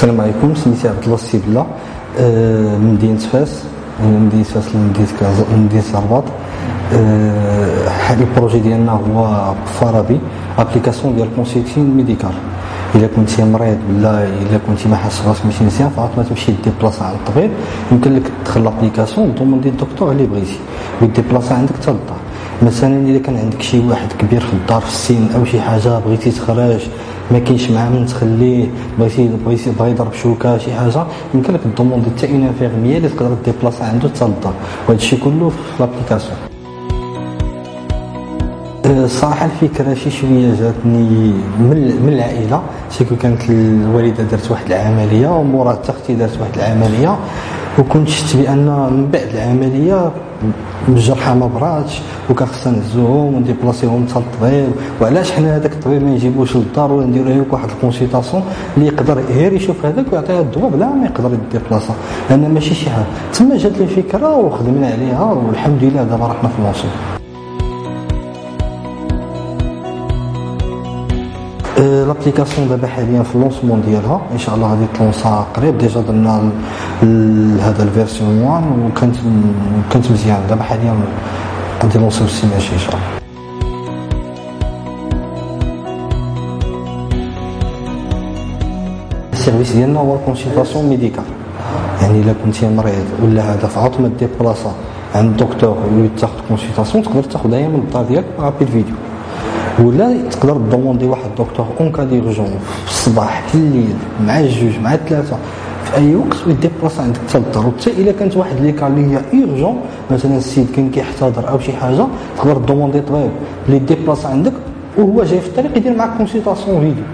السلام عليكم. سميتي عبد الله السيبله آه، من مدينه فاس من مدينه فاس لمدينه الرباط آه، ال projet ديالنا هو فارابي. application ديال consultation médicale إلا كنتي مريض ولا إلا كنتي ما حاسس راسك ماشي مزيان فعاد ما تمشي déplacer عند الطبيب. يمكن لك تدخل l'application demander الدكتور اللي بغيتي. وي déplacer عندك حتى للدار. مثلا إذا كان عندك شي واحد كبير في الدار في السن أو شي حاجة بغيتي تخرج ما كاينش معاه من تخليه بغيتي بغيتي بغا يضرب شوكة شي حاجة يمكن لك demander حتى un infirmier اللي تقدر déplacer عنده حتى للدار وهذا الشيء كله في l'application الصراحه الفكرة شي شوية جاتني من العائلة. c'est que كانت الوالدة دارت واحد العملية ومورا أختي دارت واحد العملية. وكنت شفت بأن من بعد العملية الجرحى ما براتش وكان خصنا نهزوهم ون déplacer هم حتى للطبيب وعلاش حنا هذاك الطبيب ما نجيبوش للدار ولا نديرو له واحد ال consultation اللي يقدر غير يشوف هذاك ويعطيه الدواء بلا ما يقدر ي déplacer لأن ماشي شي حاجة. تما جات لي الفكرة وخدمنا عليها والحمد لله دابا رحنا في الموصول l'application دابا حاليا في ال lancement ديالها ان شاء الله غادي ت lancer قريب déjà درنا هذا ال version 1 وكانت كانت مزيان دابا حاليا غادي نوصل السي ماشي ان شاء الله ال service ديالنا هو consultation médicale يعني الا كنتي مريض ولا هذا فعوط ما déplacer عند الدكتور ويتاخذ consultation تقدر تاخذها من الدار ديالك par appel vidéo ولا تقدر demander واحد الدكتور en cas d'urgence في الصباح في الليل مع الجوج مع الثلاثة. في أي وقت وي déplacer عندك حتى للدار وحتى إلا كانت واحد les cas اللي هي urgent مثلا السيد كان كيحتضر أو شي حاجة تقدر demander طبيب. اللي déplacer عندك وهو جاي في الطريق يدير معك consultation vidéo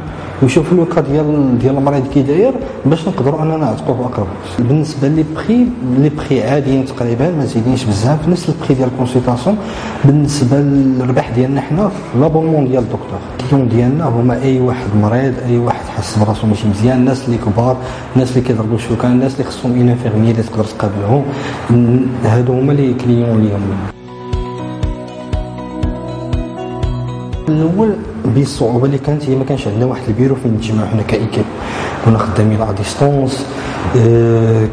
ويشوف le cas ديال ديال المريض كي داير باش نقدروا أننا نعتقوه أقرب. بالنسبة les prix les prix عاديين تقريبا ما زيدينش بزاف نفس البخي ديال ال consultation بالنسبة للربح ديالنا حنا في l'abonnement ديال الدكتور. ال client ديالنا هما أي واحد مريض أي واحد حس براسو ماشي مزيان الناس اللي كبار الناس اللي كيضربوا شوكان الناس اللي خصهم اون اللي تقدر تقابلهم. هادو هما les clients اليوم. الأول بالصعوبه اللي كانت هي ما كانش عندنا واحد البيرو فين نتجمعوا حنا ك équipe كنا خدامين à distance أه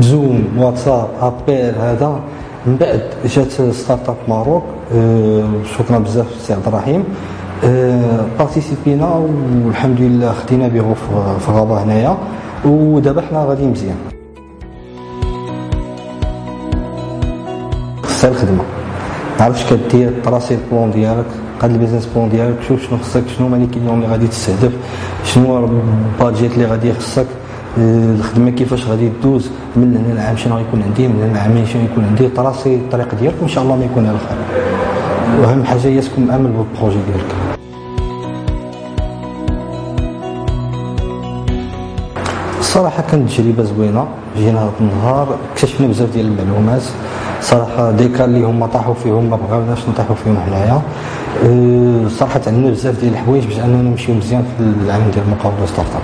زوم واتساب appel هذا. من بعد جات StartUp Maroc أه شكرا بزاف سي عبد الرحيم. أه particip ينا والحمد لله خدينا بيرو في الغابه هنايا. ودابا حنا غادي مزيان. خصها الخدمة. عرفت كدير tracer ال plan ديالك. قاد ال business plan ديالك شوف شنو خصك شنو هما les clients اللي غادي تستهدف شنو ال budget اللي غادي يخصك الخدمة كيفاش غادي دوز من هنا العام شنو غيكون عندي من هنا العامين شنو يكون عندي tracer الطريق ديالك وإن شاء الله ما يكون على خير وأهم حاجة هي تكون مأمن ب ال projet ديالك. الصراحه كانت تجربة زوينة جينا هذا النهار اكتشفنا بزاف ديال المعلومات. صراحة des cas اللي هما طاحوا فيهم ما بغاوناش نطيحوا فيهم حنايا. صراحة عندنا بزاف ديال الحوايج باش أننا نمشيو مزيان في العالم ديال المقاوله start-up